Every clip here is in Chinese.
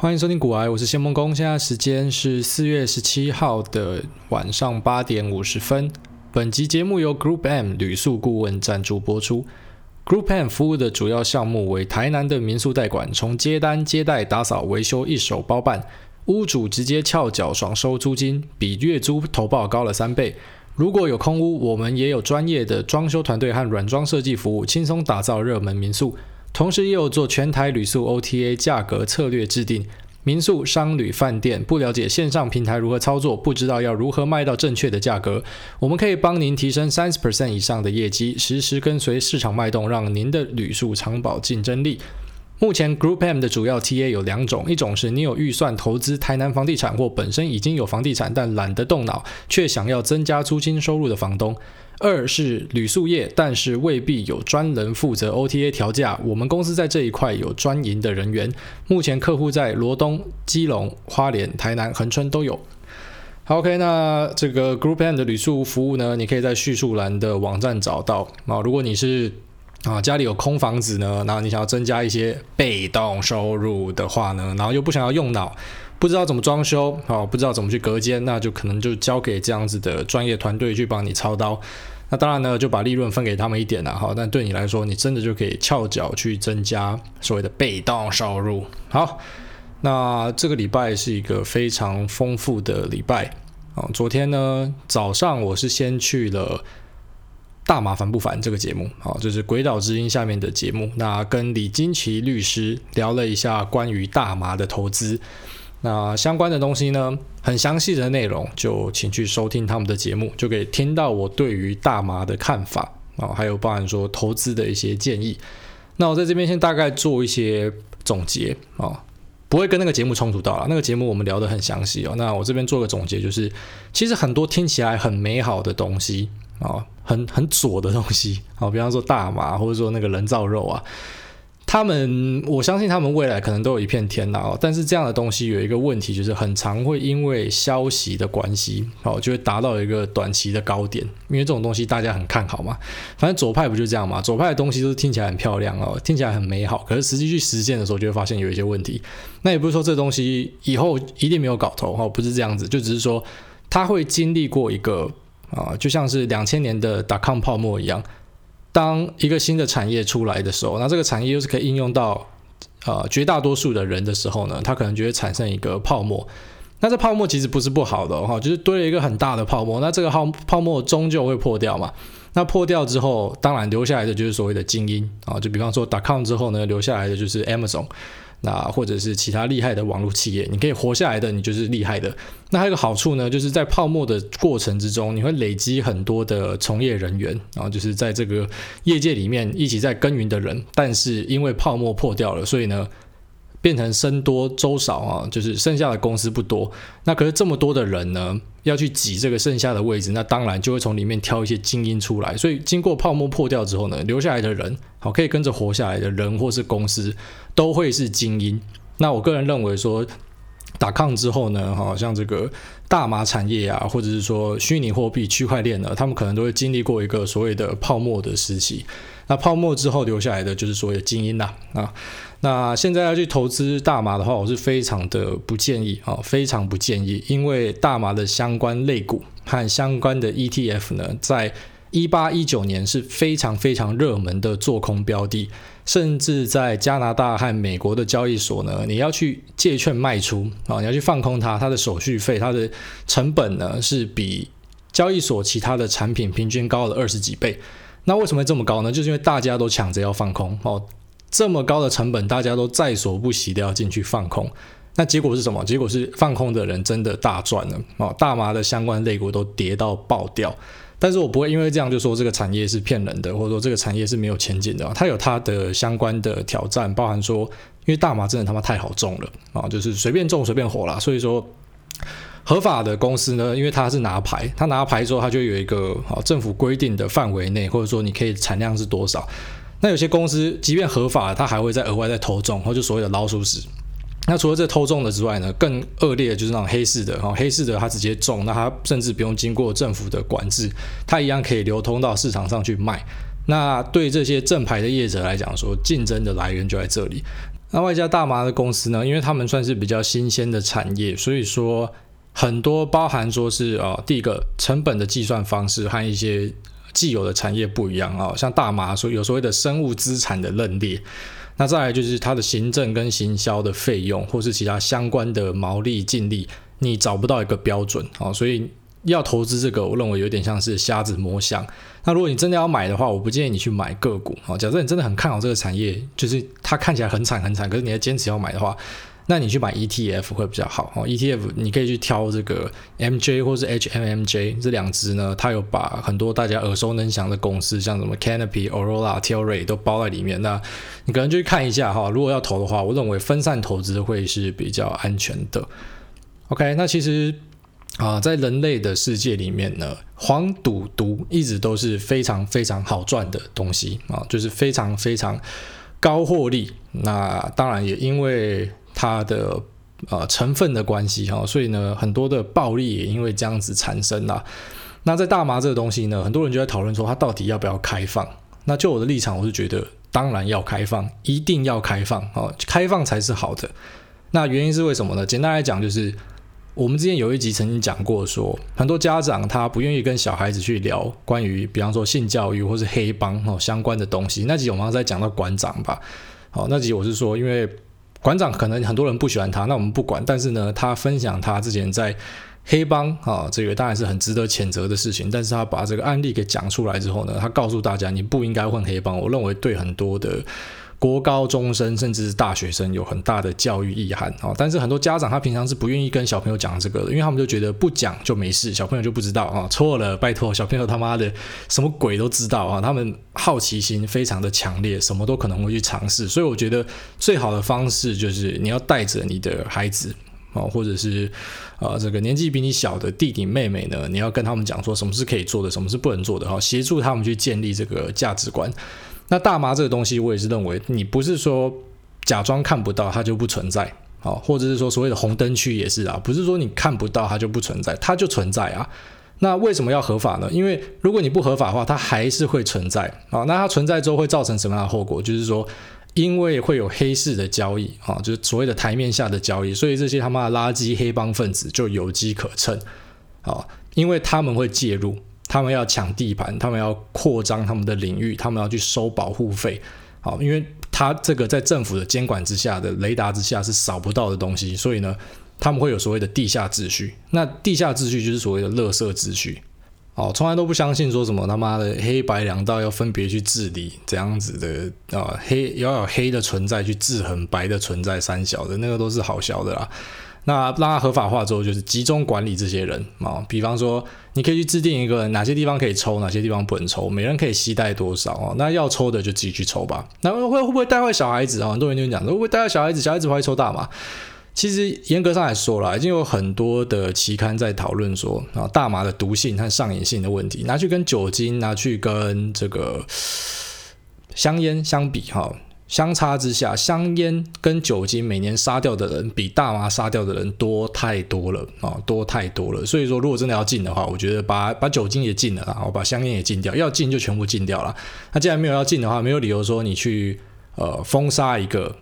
欢迎收听古癌，我是谢孟恭。现在时间是四月十七号的晚上八点五十分。本集节目由 Group M 旅宿顾问赞助播出。Group M 服务的主要项目为台南的民宿代管，从接单、接待、打扫、维修一手包办，屋主直接翘脚爽收租金，比月租投报高了三倍。如果有空屋，我们也有专业的装修团队和软装设计服务，轻松打造热门民宿。同时也有做全台旅宿 OTA 价格策略制定，民宿、商旅、饭店不了解线上平台如何操作，不知道要如何卖到正确的价格，我们可以帮您提升三十 percent 以上的业绩，实时跟随市场脉动，让您的旅宿长保竞争力。目前 Group M 的主要 TA 有两种，一种是你有预算投资台南房地产，或本身已经有房地产但懒得动脑，却想要增加租金收入的房东。二是旅宿业，但是未必有专人负责 OTA 调价。我们公司在这一块有专营的人员，目前客户在罗东、基隆、花莲、台南、恒春都有。，OK，那这个 Group N 的旅宿服务呢，你可以在叙述栏的网站找到。啊，如果你是啊家里有空房子呢，然后你想要增加一些被动收入的话呢，然后又不想要用脑，不知道怎么装修，啊，不知道怎么去隔间，那就可能就交给这样子的专业团队去帮你操刀。那当然呢，就把利润分给他们一点了哈。但对你来说，你真的就可以翘脚去增加所谓的被动收入。好，那这个礼拜是一个非常丰富的礼拜啊。昨天呢早上我是先去了《大麻烦不烦》这个节目，好，就是《鬼岛之音》下面的节目。那跟李金奇律师聊了一下关于大麻的投资。那相关的东西呢，很详细的内容，就请去收听他们的节目，就可以听到我对于大麻的看法啊，还有包含说投资的一些建议。那我在这边先大概做一些总结啊，不会跟那个节目冲突到了。那个节目我们聊得很详细哦。那我这边做个总结，就是其实很多听起来很美好的东西啊，很很左的东西啊，比方说大麻，或者说那个人造肉啊。他们，我相信他们未来可能都有一片天呐，但是这样的东西有一个问题，就是很常会因为消息的关系，哦，就会达到一个短期的高点，因为这种东西大家很看好嘛。反正左派不就这样嘛？左派的东西都听起来很漂亮哦，听起来很美好，可是实际去实践的时候，就会发现有一些问题。那也不是说这东西以后一定没有搞头哈，不是这样子，就只是说它会经历过一个啊，就像是两千年的 dot-com 泡沫一样。当一个新的产业出来的时候，那这个产业又是可以应用到呃绝大多数的人的时候呢，它可能就会产生一个泡沫。那这泡沫其实不是不好的哈，就是堆了一个很大的泡沫。那这个泡泡沫终究会破掉嘛？那破掉之后，当然留下来的就是所谓的精英啊，就比方说打康之后呢，留下来的就是 Amazon。那或者是其他厉害的网络企业，你可以活下来的，你就是厉害的。那还有一个好处呢，就是在泡沫的过程之中，你会累积很多的从业人员，然后就是在这个业界里面一起在耕耘的人。但是因为泡沫破掉了，所以呢，变成僧多粥少啊，就是剩下的公司不多。那可是这么多的人呢，要去挤这个剩下的位置，那当然就会从里面挑一些精英出来。所以经过泡沫破掉之后呢，留下来的人，好，可以跟着活下来的人或是公司，都会是精英。那我个人认为说，打抗之后呢，好像这个大麻产业啊，或者是说虚拟货币、区块链呢，他们可能都会经历过一个所谓的泡沫的时期。那泡沫之后留下来的就是所谓的精英啦啊。那现在要去投资大麻的话，我是非常的不建议啊，非常不建议，因为大麻的相关类股和相关的 ETF 呢，在一八一九年是非常非常热门的做空标的，甚至在加拿大和美国的交易所呢，你要去借券卖出啊，你要去放空它，它的手续费、它的成本呢，是比交易所其他的产品平均高了二十几倍。那为什么会这么高呢？就是因为大家都抢着要放空哦。这么高的成本，大家都在所不惜的要进去放空，那结果是什么？结果是放空的人真的大赚了哦，大麻的相关类股都跌到爆掉。但是我不会因为这样就说这个产业是骗人的，或者说这个产业是没有前景的。它有它的相关的挑战，包含说，因为大麻真的他妈太好种了啊，就是随便种随便火啦。所以说，合法的公司呢，因为它是拿牌，它拿牌之后，它就有一个好政府规定的范围内，或者说你可以产量是多少。那有些公司即便合法，它还会再额外再偷种，或者所谓的老鼠屎。那除了这偷种的之外呢，更恶劣的就是那种黑市的哈，黑市的它直接种，那它甚至不用经过政府的管制，它一样可以流通到市场上去卖。那对这些正牌的业者来讲说，竞争的来源就在这里。那外加大麻的公司呢，因为他们算是比较新鲜的产业，所以说很多包含说是啊、第一个成本的计算方式和一些既有的产业不一样啊、哦，像大麻所有所谓的生物资产的认列，那再来就是它的行政跟行销的费用，或是其他相关的毛利净利，你找不到一个标准啊、哦，所以。要投资这个，我认为有点像是瞎子摸象。那如果你真的要买的话，我不建议你去买个股啊。假设你真的很看好这个产业，就是它看起来很惨很惨，可是你还坚持要买的话，那你去买 ETF 会比较好哦。ETF 你可以去挑这个 MJ 或是 HMMJ 这两只呢，它有把很多大家耳熟能详的公司，像什么 Canopy、Aurora、Tilray 都包在里面。那你可能就去看一下哈。如果要投的话，我认为分散投资会是比较安全的。OK，那其实。啊，在人类的世界里面呢，黄赌毒一直都是非常非常好赚的东西啊，就是非常非常高获利。那当然也因为它的呃成分的关系哈，所以呢，很多的暴力也因为这样子产生了。那在大麻这个东西呢，很多人就在讨论说它到底要不要开放？那就我的立场，我是觉得当然要开放，一定要开放啊，开放才是好的。那原因是为什么呢？简单来讲就是。我们之前有一集曾经讲过说，很多家长他不愿意跟小孩子去聊关于，比方说性教育或是黑帮哦相关的东西。那集我们在讲到馆长吧，好，那集我是说，因为馆长可能很多人不喜欢他，那我们不管。但是呢，他分享他之前在黑帮啊，这个当然是很值得谴责的事情。但是他把这个案例给讲出来之后呢，他告诉大家你不应该混黑帮。我认为对很多的。国高中生甚至是大学生有很大的教育意涵啊，但是很多家长他平常是不愿意跟小朋友讲这个的，因为他们就觉得不讲就没事，小朋友就不知道啊。错了，拜托，小朋友他妈的什么鬼都知道啊，他们好奇心非常的强烈，什么都可能会去尝试。所以我觉得最好的方式就是你要带着你的孩子啊，或者是啊这个年纪比你小的弟弟妹妹呢，你要跟他们讲说什么是可以做的，什么是不能做的哈，协助他们去建立这个价值观。那大麻这个东西，我也是认为，你不是说假装看不到它就不存在，啊，或者是说所谓的红灯区也是啊，不是说你看不到它就不存在，它就存在啊。那为什么要合法呢？因为如果你不合法的话，它还是会存在啊。那它存在之后会造成什么样的后果？就是说，因为会有黑市的交易啊，就是所谓的台面下的交易，所以这些他妈的垃圾黑帮分子就有机可乘啊，因为他们会介入。他们要抢地盘，他们要扩张他们的领域，他们要去收保护费，好，因为他这个在政府的监管之下的雷达之下是扫不到的东西，所以呢，他们会有所谓的地下秩序。那地下秩序就是所谓的垃圾秩序，哦，从来都不相信说什么他妈的黑白两道要分别去治理这样子的啊，黑要有黑的存在去制衡白的存在，三小的那个都是好小的啦。那让它合法化之后，就是集中管理这些人啊。比方说，你可以去制定一个哪些地方可以抽，哪些地方不能抽，每人可以携带多少啊？那要抽的就自己去抽吧。那会会不会带坏小孩子啊？很多人就讲，会不会带坏小孩子？小孩子会抽大麻？其实严格上来说啦，已经有很多的期刊在讨论说啊，大麻的毒性和上瘾性的问题，拿去跟酒精，拿去跟这个香烟相比哈。相差之下，香烟跟酒精每年杀掉的人比大麻杀掉的人多太多了啊，多太多了。所以说，如果真的要禁的话，我觉得把把酒精也禁了，然后把香烟也禁掉，要禁就全部禁掉了。那既然没有要禁的话，没有理由说你去呃封杀一个。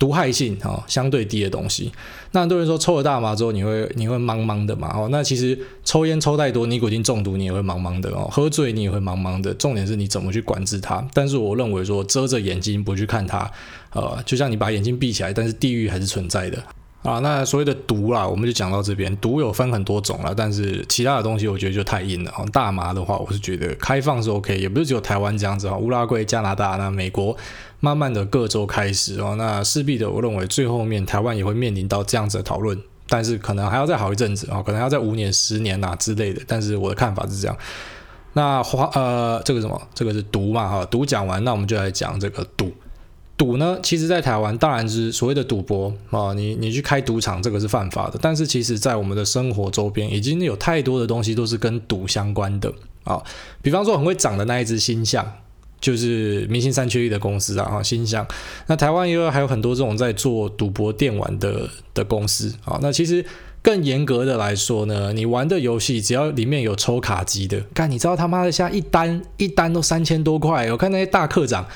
毒害性哦相对低的东西，那很多人说抽了大麻之后你会你会茫茫的嘛？哦，那其实抽烟抽太多，尼古丁中毒你也会茫茫的哦，喝醉你也会茫茫的。重点是你怎么去管制它？但是我认为说遮着眼睛不去看它，呃，就像你把眼睛闭起来，但是地狱还是存在的。啊，那所谓的毒啦，我们就讲到这边。毒有分很多种啦，但是其他的东西我觉得就太硬了。大麻的话，我是觉得开放是 OK，也不是只有台湾这样子哈。乌拉圭、加拿大、那美国，慢慢的各州开始哦，那势必的，我认为最后面台湾也会面临到这样子的讨论，但是可能还要再好一阵子啊，可能要再五年、十年呐之类的。但是我的看法是这样。那花呃，这个什么，这个是毒嘛哈，毒讲完，那我们就来讲这个赌。赌呢，其实，在台湾当然是所谓的赌博啊，你你去开赌场，这个是犯法的。但是，其实，在我们的生活周边，已经有太多的东西都是跟赌相关的啊。比方说，很会涨的那一只星象，就是明星三缺一的公司啊，星象。那台湾也有还有很多这种在做赌博电玩的的公司啊。那其实更严格的来说呢，你玩的游戏只要里面有抽卡机的，干，你知道他妈的，现在一单一单都三千多块，我看那些大课长。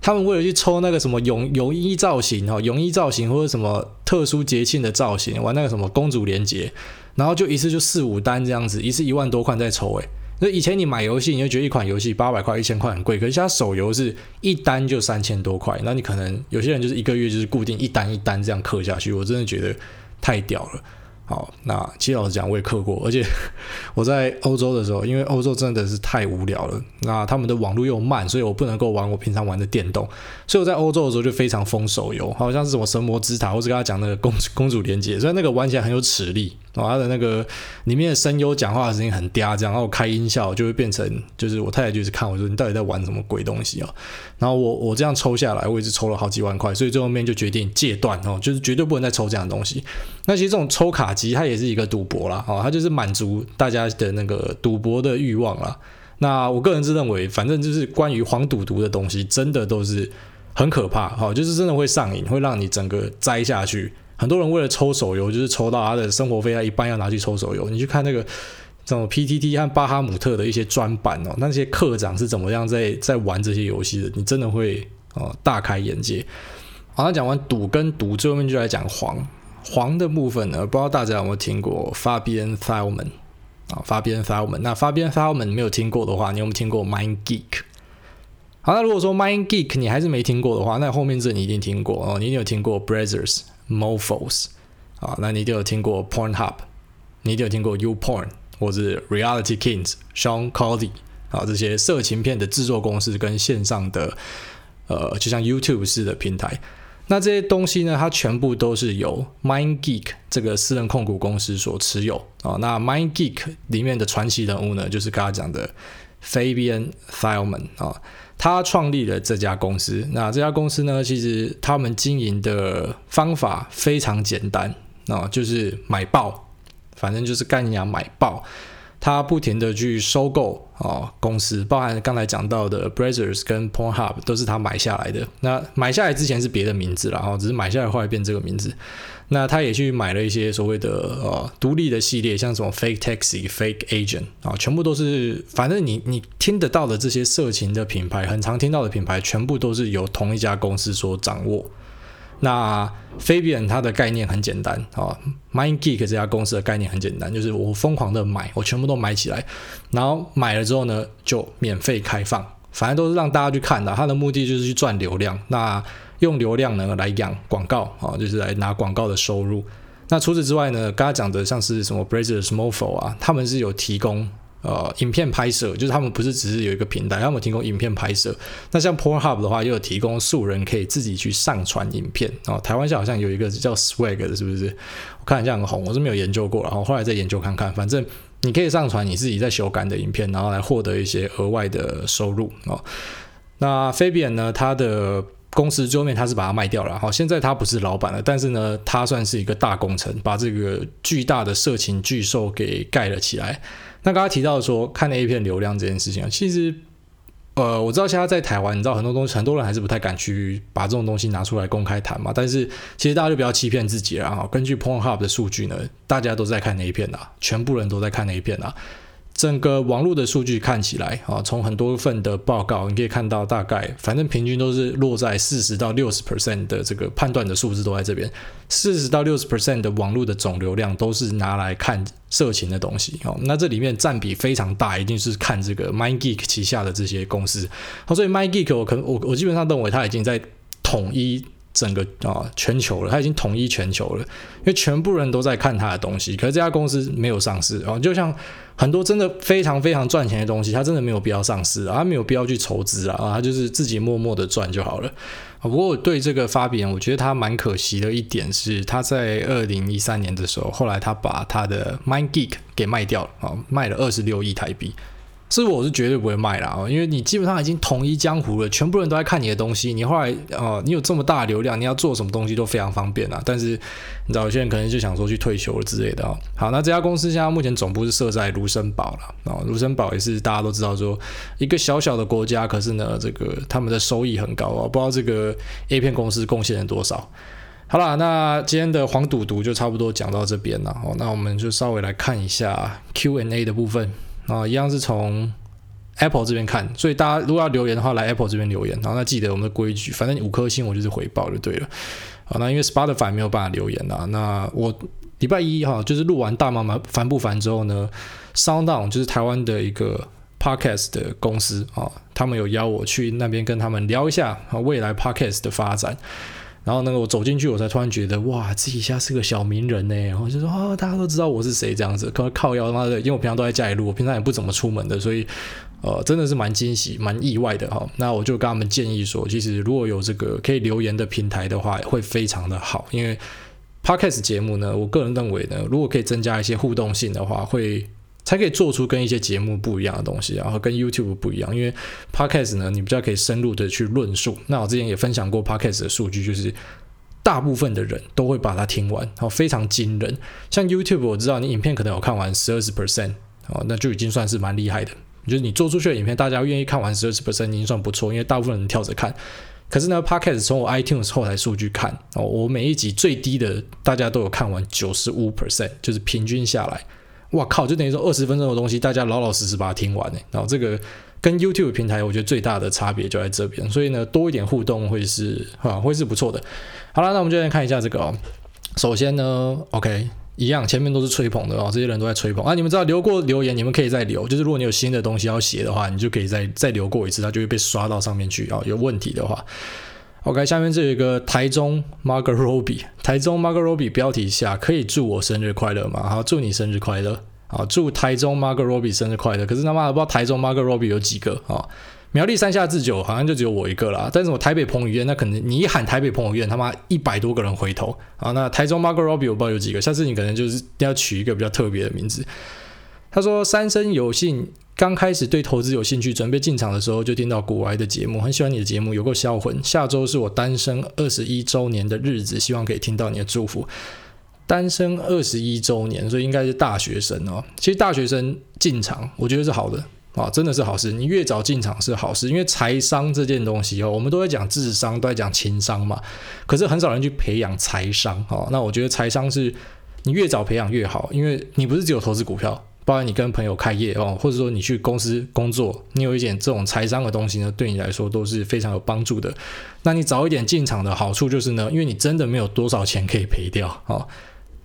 他们为了去抽那个什么泳泳衣造型哈，泳衣造型或者什么特殊节庆的造型，玩那个什么公主连结，然后就一次就四五单这样子，一次一万多块在抽诶。那以前你买游戏，你就觉得一款游戏八百块、一千块很贵，可是现在手游是一单就三千多块，那你可能有些人就是一个月就是固定一单一单这样氪下去，我真的觉得太屌了。好，那其实老实讲，我也氪过，而且 我在欧洲的时候，因为欧洲真的是太无聊了，那他们的网络又慢，所以我不能够玩我平常玩的电动，所以我在欧洲的时候就非常疯手游，好像是什么神魔之塔，或是跟他讲那个公主公主连结，所以那个玩起来很有齿力。哦，他的那个里面的声优讲话的声音很嗲，这样，然后我开音效就会变成，就是我太太就是看我说你到底在玩什么鬼东西啊？然后我我这样抽下来，我一直抽了好几万块，所以最后面就决定戒断哦，就是绝对不能再抽这样的东西。那其实这种抽卡机它也是一个赌博啦，哦，它就是满足大家的那个赌博的欲望啦。那我个人是认为，反正就是关于黄赌毒的东西，真的都是很可怕，哈，就是真的会上瘾，会让你整个栽下去。很多人为了抽手游，就是抽到他的生活费，他一半要拿去抽手游。你去看那个这种 PTT 和巴哈姆特的一些专版哦，那些课长是怎么样在在玩这些游戏的？你真的会哦大开眼界。好，那讲完赌跟毒，最后面就来讲黄黄的部分呢？不知道大家有没有听过 Fabian Thielemann 啊？Fabian Thielemann，那 Fabian Thielemann 没有听过的话，你有没有听过 MindGeek？好，那如果说 MindGeek 你还是没听过的话，那后面这你一定听过哦，你一定有听过 Brazzers。Morphos 啊，那你一定有听过 Pornhub，你一定有听过 U Porn 或者 Reality Kings、Sean Cody 啊，这些色情片的制作公司跟线上的呃，就像 YouTube 式的平台。那这些东西呢，它全部都是由 MindGeek 这个私人控股公司所持有啊。那 MindGeek 里面的传奇人物呢，就是刚刚讲的 Fabian Thielemann 啊。他创立了这家公司，那这家公司呢，其实他们经营的方法非常简单啊，就是买爆，反正就是干娘买爆。他不停的去收购啊公司，包含刚才讲到的 Brazzers 跟 Pornhub 都是他买下来的。那买下来之前是别的名字了，然后只是买下来后来变这个名字。那他也去买了一些所谓的呃独立的系列，像什么 Fake Taxi、Fake Agent 啊，全部都是反正你你听得到的这些色情的品牌，很常听到的品牌，全部都是由同一家公司所掌握。那 Fabian 他的概念很简单啊，MindGeek 这家公司的概念很简单，就是我疯狂的买，我全部都买起来，然后买了之后呢，就免费开放，反正都是让大家去看的，他的目的就是去赚流量。那用流量呢来养广告啊，就是来拿广告的收入。那除此之外呢，刚刚讲的像是什么 Brazzers、Morpho 啊，他们是有提供呃影片拍摄，就是他们不是只是有一个平台，他们提供影片拍摄。那像 Pornhub 的话，又有提供素人可以自己去上传影片哦。台湾现在好像有一个叫 Swag 的，是不是？我看一下很红，我是没有研究过，然后后来再研究看看。反正你可以上传你自己在修改的影片，然后来获得一些额外的收入哦。那 Fabian 呢，他的公司最后面他是把它卖掉了，好，现在他不是老板了，但是呢，他算是一个大工程，把这个巨大的色情巨兽给盖了起来。那刚刚提到说看 A 片流量这件事情啊，其实，呃，我知道现在在台湾，你知道很多东西，很多人还是不太敢去把这种东西拿出来公开谈嘛。但是其实大家就不要欺骗自己了啊。根据 Pornhub 的数据呢，大家都在看 A 片啊，全部人都在看 A 片啊。整个网络的数据看起来啊，从很多份的报告你可以看到，大概反正平均都是落在四十到六十 percent 的这个判断的数字都在这边，四十到六十 percent 的网络的总流量都是拿来看色情的东西哦。那这里面占比非常大，一定是看这个 MindGeek 旗下的这些公司。好，所以 MindGeek 我可能我我基本上认为它已经在统一。整个啊全球了，它已经统一全球了，因为全部人都在看它的东西。可是这家公司没有上市啊，就像很多真的非常非常赚钱的东西，它真的没有必要上市啊，它没有必要去筹资啊，它就是自己默默的赚就好了。不过对这个 Fabian，我觉得他蛮可惜的一点是，他在二零一三年的时候，后来他把他的 MindGeek 给卖掉了啊，卖了二十六亿台币。是我是绝对不会卖啦，因为你基本上已经统一江湖了，全部人都在看你的东西。你后来哦，你有这么大的流量，你要做什么东西都非常方便啦。但是你知道有些人可能就想说去退休了之类的哦。好，那这家公司现在目前总部是设在卢森堡了啊，卢森堡也是大家都知道说一个小小的国家，可是呢，这个他们的收益很高哦，不知道这个 A 片公司贡献了多少。好啦，那今天的黄赌毒就差不多讲到这边了哦，那我们就稍微来看一下 Q&A 的部分。啊，一样是从 Apple 这边看，所以大家如果要留言的话，来 Apple 这边留言，然后那记得我们的规矩，反正五颗星我就是回报就对了。好，那因为 Spotify 没有办法留言啦，那我礼拜一哈就是录完大妈妈烦不烦之后呢，Sounddown 就是台湾的一个 Podcast 的公司啊，他们有邀我去那边跟他们聊一下啊未来 Podcast 的发展。然后那个我走进去，我才突然觉得哇，自己现在是个小名人呢。然后就说啊，大家都知道我是谁这样子，可靠腰他妈的，因为我平常都在家里录，我平常也不怎么出门的，所以呃，真的是蛮惊喜、蛮意外的哈。那我就跟他们建议说，其实如果有这个可以留言的平台的话，会非常的好，因为 Podcast 节目呢，我个人认为呢，如果可以增加一些互动性的话，会。才可以做出跟一些节目不一样的东西，然后跟 YouTube 不一样。因为 Podcast 呢，你比较可以深入的去论述。那我之前也分享过 Podcast 的数据，就是大部分的人都会把它听完，然后非常惊人。像 YouTube，我知道你影片可能有看完十二十 percent，哦，那就已经算是蛮厉害的。就是你做出去的影片，大家愿意看完十二十 percent，已经算不错。因为大部分人跳着看。可是呢，Podcast 从我 iTunes 后台数据看，哦，我每一集最低的大家都有看完九十五 percent，就是平均下来。哇靠！就等于说二十分钟的东西，大家老老实实把它听完呢。然后这个跟 YouTube 平台，我觉得最大的差别就在这边。所以呢，多一点互动会是啊，会是不错的。好了，那我们就来看一下这个哦。首先呢，OK，一样，前面都是吹捧的哦，这些人都在吹捧啊。你们知道留过留言，你们可以再留。就是如果你有新的东西要写的话，你就可以再再留过一次，它就会被刷到上面去啊。有问题的话。OK，下面这有一个台中 Margot Robbie，台中 Margot Robbie 标题下可以祝我生日快乐吗？好，祝你生日快乐。好，祝台中 Margot Robbie 生日快乐。可是他妈的不知道台中 Margot Robbie 有几个啊？苗栗三下自酒好像就只有我一个啦。但是我台北彭于晏，那可能你一喊台北彭于晏，他妈一百多个人回头啊。那台中 Margot Robbie 我不知道有几个，下次你可能就是要取一个比较特别的名字。他说三生有幸。刚开始对投资有兴趣，准备进场的时候就听到股癌的节目，很喜欢你的节目，有够销魂。下周是我单身二十一周年的日子，希望可以听到你的祝福。单身二十一周年，所以应该是大学生哦。其实大学生进场，我觉得是好的啊，真的是好事。你越早进场是好事，因为财商这件东西哦，我们都在讲智商，都在讲情商嘛，可是很少人去培养财商哦。那我觉得财商是你越早培养越好，因为你不是只有投资股票。包括你跟朋友开业哦，或者说你去公司工作，你有一点这种财商的东西呢，对你来说都是非常有帮助的。那你早一点进场的好处就是呢，因为你真的没有多少钱可以赔掉哦。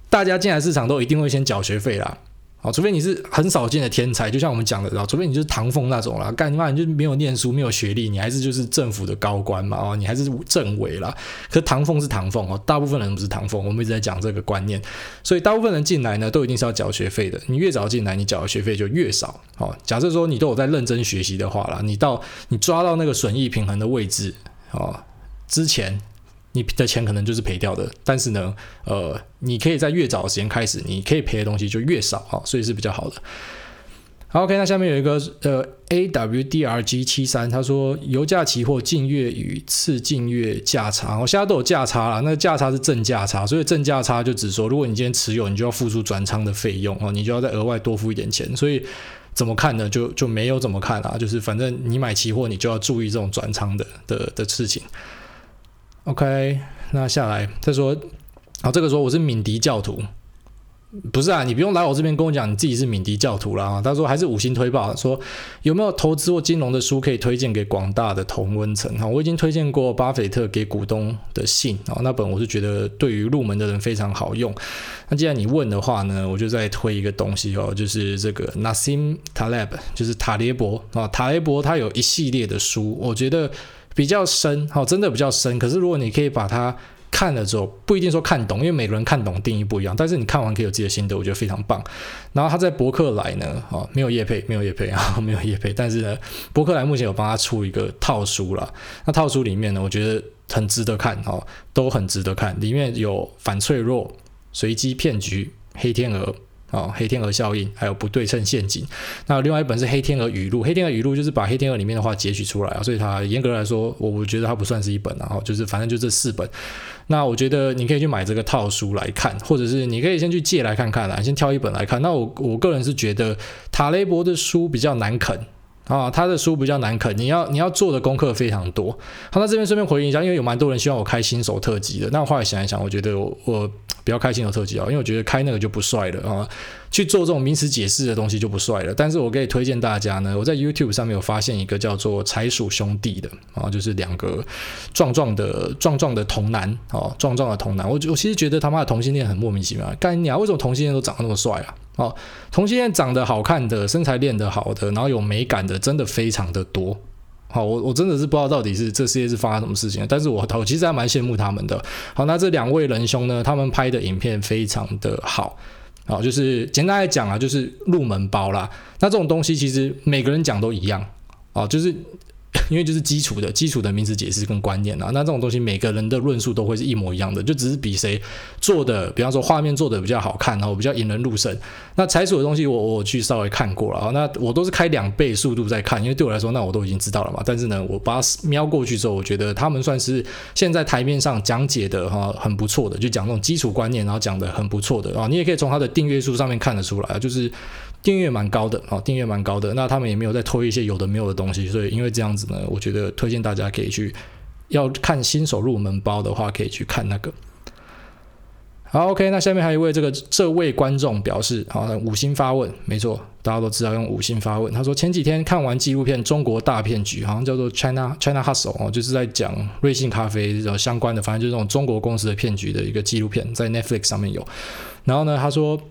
大家进来市场都一定会先缴学费啦。哦，除非你是很少见的天才，就像我们讲的，然后除非你就是唐凤那种啦，干你妈你就没有念书，没有学历，你还是就是政府的高官嘛，哦，你还是政委啦。可是唐凤是唐凤哦，大部分人不是唐凤，我们一直在讲这个观念，所以大部分人进来呢，都一定是要缴学费的。你越早进来，你缴的学费就越少。哦，假设说你都有在认真学习的话啦，你到你抓到那个损益平衡的位置，哦，之前。你的钱可能就是赔掉的，但是呢，呃，你可以在越早的时间开始，你可以赔的东西就越少啊，所以是比较好的。，OK，那下面有一个呃 AWDRG 七三，他说油价期货近月与次近月价差，我现在都有价差了，那价差是正价差，所以正价差就只说，如果你今天持有，你就要付出转仓的费用哦，你就要再额外多付一点钱，所以怎么看呢？就就没有怎么看啊，就是反正你买期货，你就要注意这种转仓的的的事情。OK，那下来他说，好，这个说我是敏迪教徒，不是啊，你不用来我这边跟我讲你自己是敏迪教徒啦。他说还是五星推报，说有没有投资或金融的书可以推荐给广大的同温层？哈，我已经推荐过巴菲特给股东的信啊，那本我是觉得对于入门的人非常好用。那既然你问的话呢，我就再推一个东西哦，就是这个 Nassim Taleb，就是塔列伯啊，塔列伯他有一系列的书，我觉得。比较深，好，真的比较深。可是如果你可以把它看了之后，不一定说看懂，因为每个人看懂定义不一样。但是你看完可以有自己的心得，我觉得非常棒。然后他在博客来呢，啊，没有业配，没有业配 啊，没有业配。但是呢，博客来目前有帮他出一个套书了。那套书里面呢，我觉得很值得看，哈，都很值得看。里面有反脆弱、随机骗局、黑天鹅。哦，黑天鹅效应，还有不对称陷阱。那另外一本是黑天鹅语录，黑天鹅语录就是把黑天鹅里面的话截取出来啊，所以它严格来说，我我觉得它不算是一本，然后就是反正就这四本。那我觉得你可以去买这个套书来看，或者是你可以先去借来看看啦，先挑一本来看。那我我个人是觉得塔雷伯的书比较难啃。啊，他的书比较难啃，你要你要做的功课非常多。好，那这边顺便回应一下，因为有蛮多人希望我开新手特辑的。那我后来想一想，我觉得我，我不要开心流特辑啊，因为我觉得开那个就不帅了啊，去做这种名词解释的东西就不帅了。但是我可以推荐大家呢，我在 YouTube 上面有发现一个叫做柴鼠兄弟的啊，就是两个壮壮的壮壮的童男啊，壮壮的童男。我我其实觉得他妈的同性恋很莫名其妙，干你啊，为什么同性恋都长得那么帅啊？哦，同性恋长得好看的，身材练得好的，然后有美感的，真的非常的多。好，我我真的是不知道到底是这世界是发生什么事情，但是我我其实还蛮羡慕他们的。好，那这两位仁兄呢，他们拍的影片非常的好。好，就是简单来讲啊，就是入门包啦。那这种东西其实每个人讲都一样。啊，就是。因为就是基础的基础的名词解释跟观念啊，那这种东西每个人的论述都会是一模一样的，就只是比谁做的，比方说画面做的比较好看，然后比较引人入胜。那柴鼠的东西我我去稍微看过了啊，那我都是开两倍速度在看，因为对我来说那我都已经知道了嘛。但是呢，我把它瞄过去之后，我觉得他们算是现在台面上讲解的哈很不错的，就讲那种基础观念，然后讲的很不错的啊。你也可以从他的订阅数上面看得出来，就是。订阅蛮高的啊，订阅蛮高的。那他们也没有在推一些有的没有的东西，所以因为这样子呢，我觉得推荐大家可以去，要看新手入门包的话，可以去看那个。好，OK，那下面还有一位这个这位观众表示，好，五星发问，没错，大家都知道用五星发问。他说前几天看完纪录片《中国大骗局》，好像叫做 China China Hustle 哦，就是在讲瑞幸咖啡相关的，反正就是这种中国公司的骗局的一个纪录片，在 Netflix 上面有。然后呢，他说。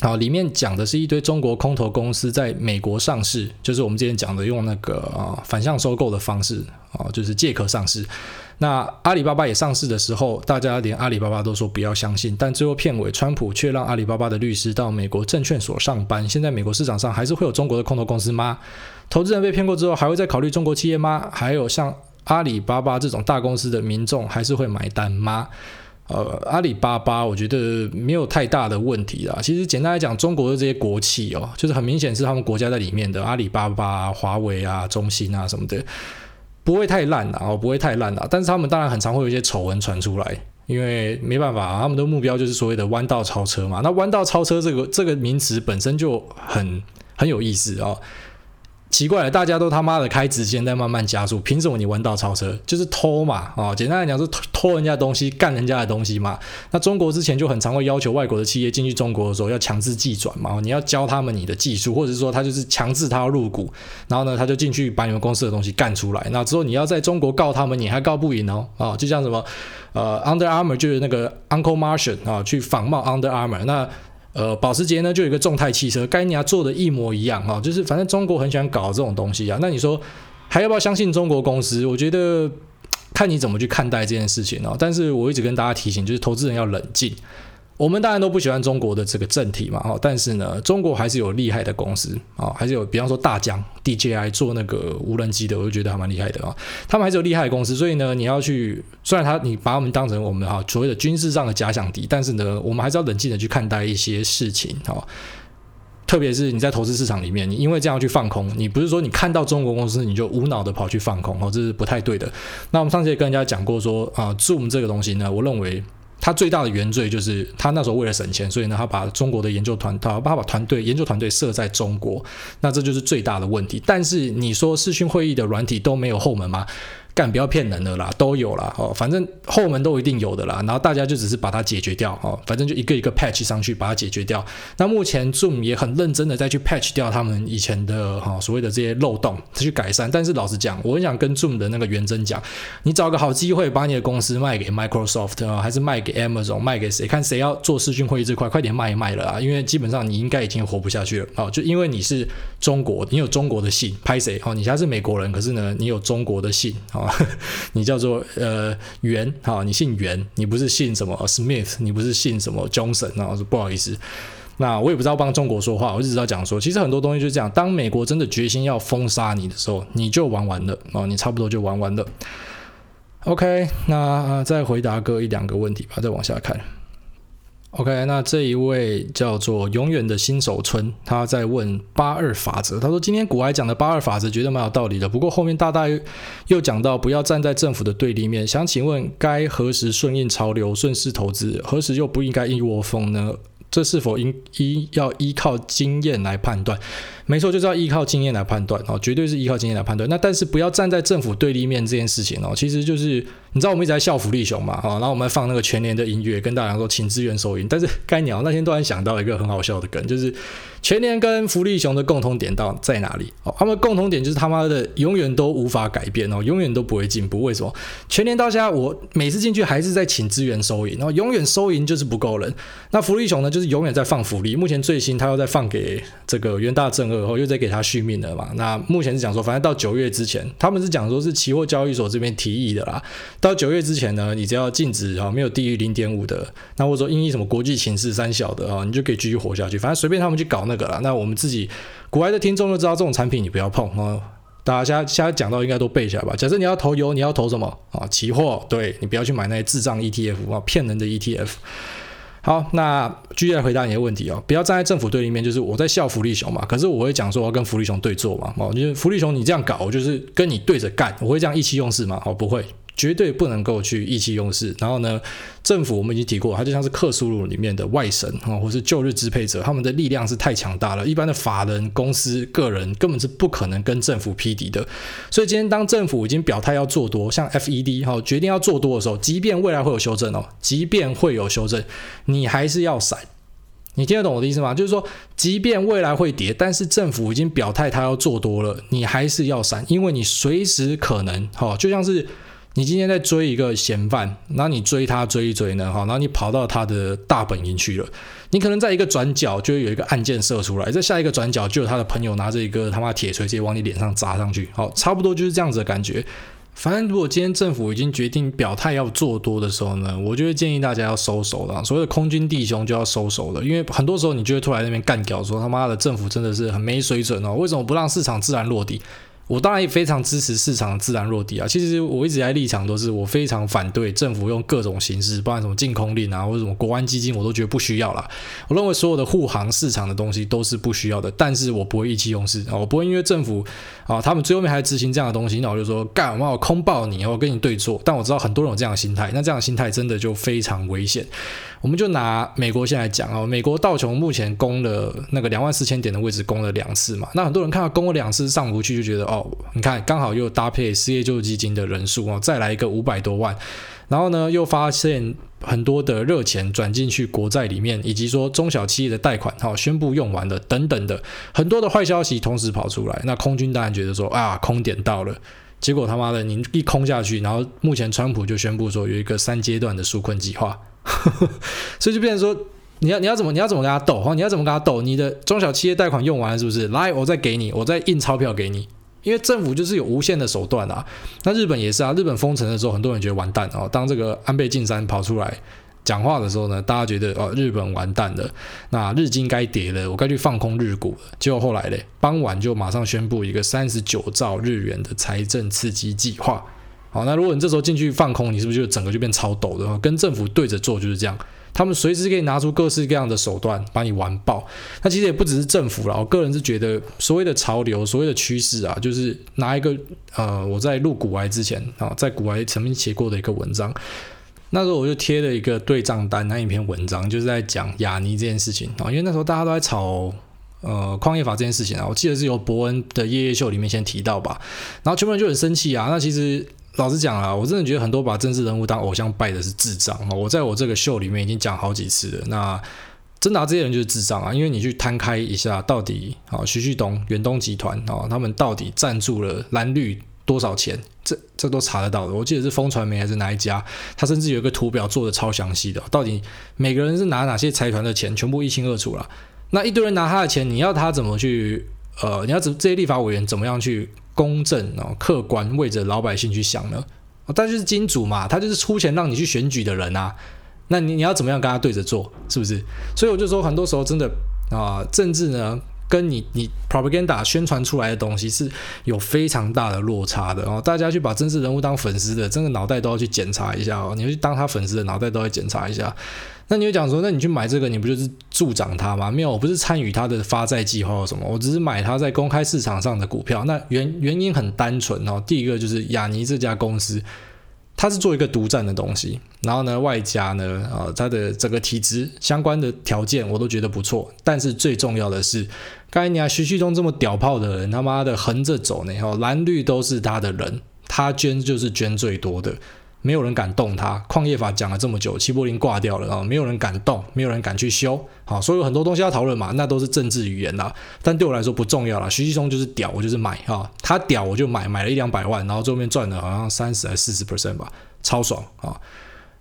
好，里面讲的是一堆中国空投公司在美国上市，就是我们之前讲的用那个啊反向收购的方式啊，就是借壳上市。那阿里巴巴也上市的时候，大家连阿里巴巴都说不要相信，但最后片尾，川普却让阿里巴巴的律师到美国证券所上班。现在美国市场上还是会有中国的空投公司吗？投资人被骗过之后，还会再考虑中国企业吗？还有像阿里巴巴这种大公司的民众还是会买单吗？呃，阿里巴巴我觉得没有太大的问题啦。其实简单来讲，中国的这些国企哦，就是很明显是他们国家在里面的，阿里巴巴、华为啊、中兴啊什么的，不会太烂的，哦，不会太烂的。但是他们当然很常会有一些丑闻传出来，因为没办法，他们的目标就是所谓的弯道超车嘛。那弯道超车这个这个名词本身就很很有意思哦。奇怪了，大家都他妈的开直线在慢慢加速，凭什么你弯道超车？就是偷嘛，啊、哦，简单来讲是偷，人家东西，干人家的东西嘛。那中国之前就很常会要求外国的企业进去中国的时候要强制技转嘛，你要教他们你的技术，或者是说他就是强制他入股，然后呢他就进去把你们公司的东西干出来，那之后你要在中国告他们，你还告不赢哦，啊、哦，就像什么呃 Under Armour 就是那个 Uncle Martian 啊、去仿冒 Under Armour 那。呃，保时捷呢就有一个众泰汽车，跟人家做的一模一样啊，就是反正中国很喜欢搞这种东西啊。那你说还要不要相信中国公司？我觉得看你怎么去看待这件事情哦。但是我一直跟大家提醒，就是投资人要冷静。我们当然都不喜欢中国的这个政体嘛，但是呢，中国还是有厉害的公司啊，还是有，比方说大疆 DJI 做那个无人机的，我就觉得还蛮厉害的啊。他们还是有厉害的公司，所以呢，你要去，虽然他你把他们当成我们哈所谓的军事上的假想敌，但是呢，我们还是要冷静的去看待一些事情啊。特别是你在投资市场里面，你因为这样去放空，你不是说你看到中国公司你就无脑的跑去放空哦，这是不太对的。那我们上次也跟人家讲过说啊，Zoom 这个东西呢，我认为。他最大的原罪就是他那时候为了省钱，所以呢，他把中国的研究团，他把团队研究团队设在中国，那这就是最大的问题。但是你说视讯会议的软体都没有后门吗？干，不要骗人的啦，都有啦。哦，反正后门都一定有的啦，然后大家就只是把它解决掉哦，反正就一个一个 patch 上去把它解决掉。那目前 Zoom 也很认真的在去 patch 掉他们以前的哈所谓的这些漏洞，去改善。但是老实讲，我很想跟 Zoom 的那个元真讲，你找个好机会把你的公司卖给 Microsoft 啊，还是卖给 Amazon，卖给谁？看谁要做视讯会议这块，快点卖一卖了啊！因为基本上你应该已经活不下去了哦，就因为你是中国，你有中国的信，拍谁？哦，你现在是美国人，可是呢，你有中国的信啊。哦 你叫做呃袁哈，你姓袁，你不是姓什么 Smith，你不是姓什么 Johnson 啊，说不好意思，那我也不知道帮中国说话，我只知道讲说，其实很多东西就这样，当美国真的决心要封杀你的时候，你就玩完了哦，你差不多就玩完了。OK，那再回答个一两个问题吧，再往下看。OK，那这一位叫做永远的新手村，他在问八二法则。他说今天股海讲的八二法则觉得蛮有道理的，不过后面大大又讲到不要站在政府的对立面。想请问该何时顺应潮流顺势投资，何时又不应该一窝蜂呢？这是否应依要依靠经验来判断？没错，就是要依靠经验来判断哦，绝对是依靠经验来判断。那但是不要站在政府对立面这件事情哦，其实就是。你知道我们一直在笑福利熊嘛？然后我们放那个全年的音乐，跟大家说请支援收银。但是该鸟那天突然想到一个很好笑的梗，就是全年跟福利熊的共同点到在哪里？哦，他们共同点就是他妈的永远都无法改变哦，永远都不会进步。为什么？全年到现在，我每次进去还是在请支援收银，然后永远收银就是不够人。那福利熊呢，就是永远在放福利。目前最新他又在放给这个元大正二然后，又在给他续命了嘛？那目前是讲说，反正到九月之前，他们是讲说是期货交易所这边提议的啦。到九月之前呢，你只要净值啊没有低于零点五的，那或者说因为什么国际情势三小的啊，你就可以继续活下去。反正随便他们去搞那个了。那我们自己国外的听众都知道，这种产品你不要碰啊。大家现在现在讲到应该都背下来吧？假设你要投油，你要投什么啊？期货，对，你不要去买那些智障 ETF 啊，骗人的 ETF。好，那继续来回答你的问题哦，不要站在政府对立面，就是我在笑福利熊嘛。可是我会讲说我要跟福利熊对坐嘛，哦，就是福利熊你这样搞，我就是跟你对着干，我会这样意气用事吗？哦，不会。绝对不能够去意气用事。然后呢，政府我们已经提过，它就像是克苏鲁里面的外神啊，或是旧日支配者，他们的力量是太强大了。一般的法人、公司、个人根本是不可能跟政府匹敌的。所以今天当政府已经表态要做多，像 FED 哈决定要做多的时候，即便未来会有修正哦，即便会有修正，你还是要闪。你听得懂我的意思吗？就是说，即便未来会跌，但是政府已经表态他要做多了，你还是要闪，因为你随时可能哈，就像是。你今天在追一个嫌犯，然后你追他追一追呢，哈，然后你跑到他的大本营去了，你可能在一个转角就会有一个暗箭射出来，在下一个转角就有他的朋友拿着一个他妈铁锤直接往你脸上砸上去，好，差不多就是这样子的感觉。反正如果今天政府已经决定表态要做多的时候呢，我就会建议大家要收手了，所谓的空军弟兄就要收手了，因为很多时候你就会突然那边干屌说他妈的政府真的是很没水准哦，为什么不让市场自然落地？我当然也非常支持市场自然落地啊！其实我一直在立场都是我非常反对政府用各种形式，包含什么禁空令啊，或者什么国安基金，我都觉得不需要啦。我认为所有的护航市场的东西都是不需要的，但是我不会意气用事啊！我不会因为政府啊，他们最后面还执行这样的东西，那我就说干嘛我空爆你，我跟你对坐。但我知道很多人有这样的心态，那这样的心态真的就非常危险。我们就拿美国现在讲哦，美国道琼目前攻了那个两万四千点的位置攻了两次嘛，那很多人看到攻了两次上不去，就觉得哦，你看刚好又搭配失业救济基金的人数哦，再来一个五百多万，然后呢又发现很多的热钱转进去国债里面，以及说中小企业的贷款哈宣布用完了等等的很多的坏消息同时跑出来，那空军当然觉得说啊空点到了，结果他妈的您一空下去，然后目前川普就宣布说有一个三阶段的纾困计划。所以就变成说，你要你要怎么你要怎么跟他斗哈？你要怎么跟他斗？你的中小企业贷款用完了是不是？来，我再给你，我再印钞票给你。因为政府就是有无限的手段啊。那日本也是啊，日本封城的时候，很多人觉得完蛋哦。当这个安倍晋三跑出来讲话的时候呢，大家觉得哦，日本完蛋了，那日经该跌了，我该去放空日股了。结果后来嘞，傍晚就马上宣布一个三十九兆日元的财政刺激计划。好，那如果你这时候进去放空，你是不是就整个就变超抖的？跟政府对着做就是这样，他们随时可以拿出各式各样的手段把你玩爆。那其实也不只是政府啦，我个人是觉得所谓的潮流、所谓的趋势啊，就是拿一个呃，我在录股癌之前啊，在股癌曾经写过的一个文章，那时候我就贴了一个对账单那一篇文章，就是在讲雅尼这件事情啊，因为那时候大家都在炒呃矿业法这件事情啊，我记得是由伯恩的夜夜秀里面先提到吧，然后全部人就很生气啊，那其实。老实讲啊，我真的觉得很多把政治人物当偶像拜的是智障啊！我在我这个秀里面已经讲好几次了。那真拿这些人就是智障啊！因为你去摊开一下，到底啊徐旭东、远东集团啊，他们到底赞助了蓝绿多少钱？这这都查得到的。我记得是风传媒还是哪一家，他甚至有一个图表做的超详细的，到底每个人是拿哪些财团的钱，全部一清二楚了。那一堆人拿他的钱，你要他怎么去？呃，你要怎这些立法委员怎么样去？公正哦，客观为着老百姓去想呢，他就是金主嘛，他就是出钱让你去选举的人啊，那你你要怎么样跟他对着做，是不是？所以我就说，很多时候真的啊，政治呢，跟你你 propaganda 宣传出来的东西是有非常大的落差的哦。大家去把政治人物当粉丝的，真的脑袋都要去检查一下哦。你去当他粉丝的脑袋都要检查一下。那你就讲说，那你去买这个，你不就是助长他吗？没有，我不是参与他的发债计划或什么，我只是买他在公开市场上的股票。那原原因很单纯哦，第一个就是雅尼这家公司，它是做一个独占的东西，然后呢，外加呢，啊，它的整个体质相关的条件我都觉得不错。但是最重要的是，刚才你看徐旭东这么屌炮的人，他妈的横着走呢，哈，蓝绿都是他的人，他捐就是捐最多的。没有人敢动它。矿业法讲了这么久，齐柏林挂掉了啊，没有人敢动，没有人敢去修。好，所以有很多东西要讨论嘛，那都是政治语言啦。但对我来说不重要啦。徐继聪就是屌，我就是买哈，他屌我就买，买了一两百万，然后最后面赚了好像三十还四十 percent 吧，超爽啊！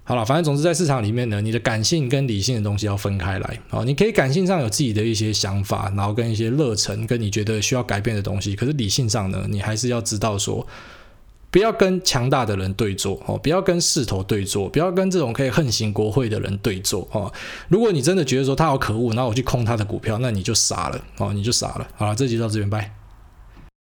好了，反正总之在市场里面呢，你的感性跟理性的东西要分开来啊。你可以感性上有自己的一些想法，然后跟一些热忱，跟你觉得需要改变的东西。可是理性上呢，你还是要知道说，不要跟强大的人对坐哦，不要跟势头对坐，不要跟这种可以横行国会的人对坐哦。如果你真的觉得说他好可恶，那我去空他的股票，那你就傻了哦，你就傻了。好了，这集到这边拜。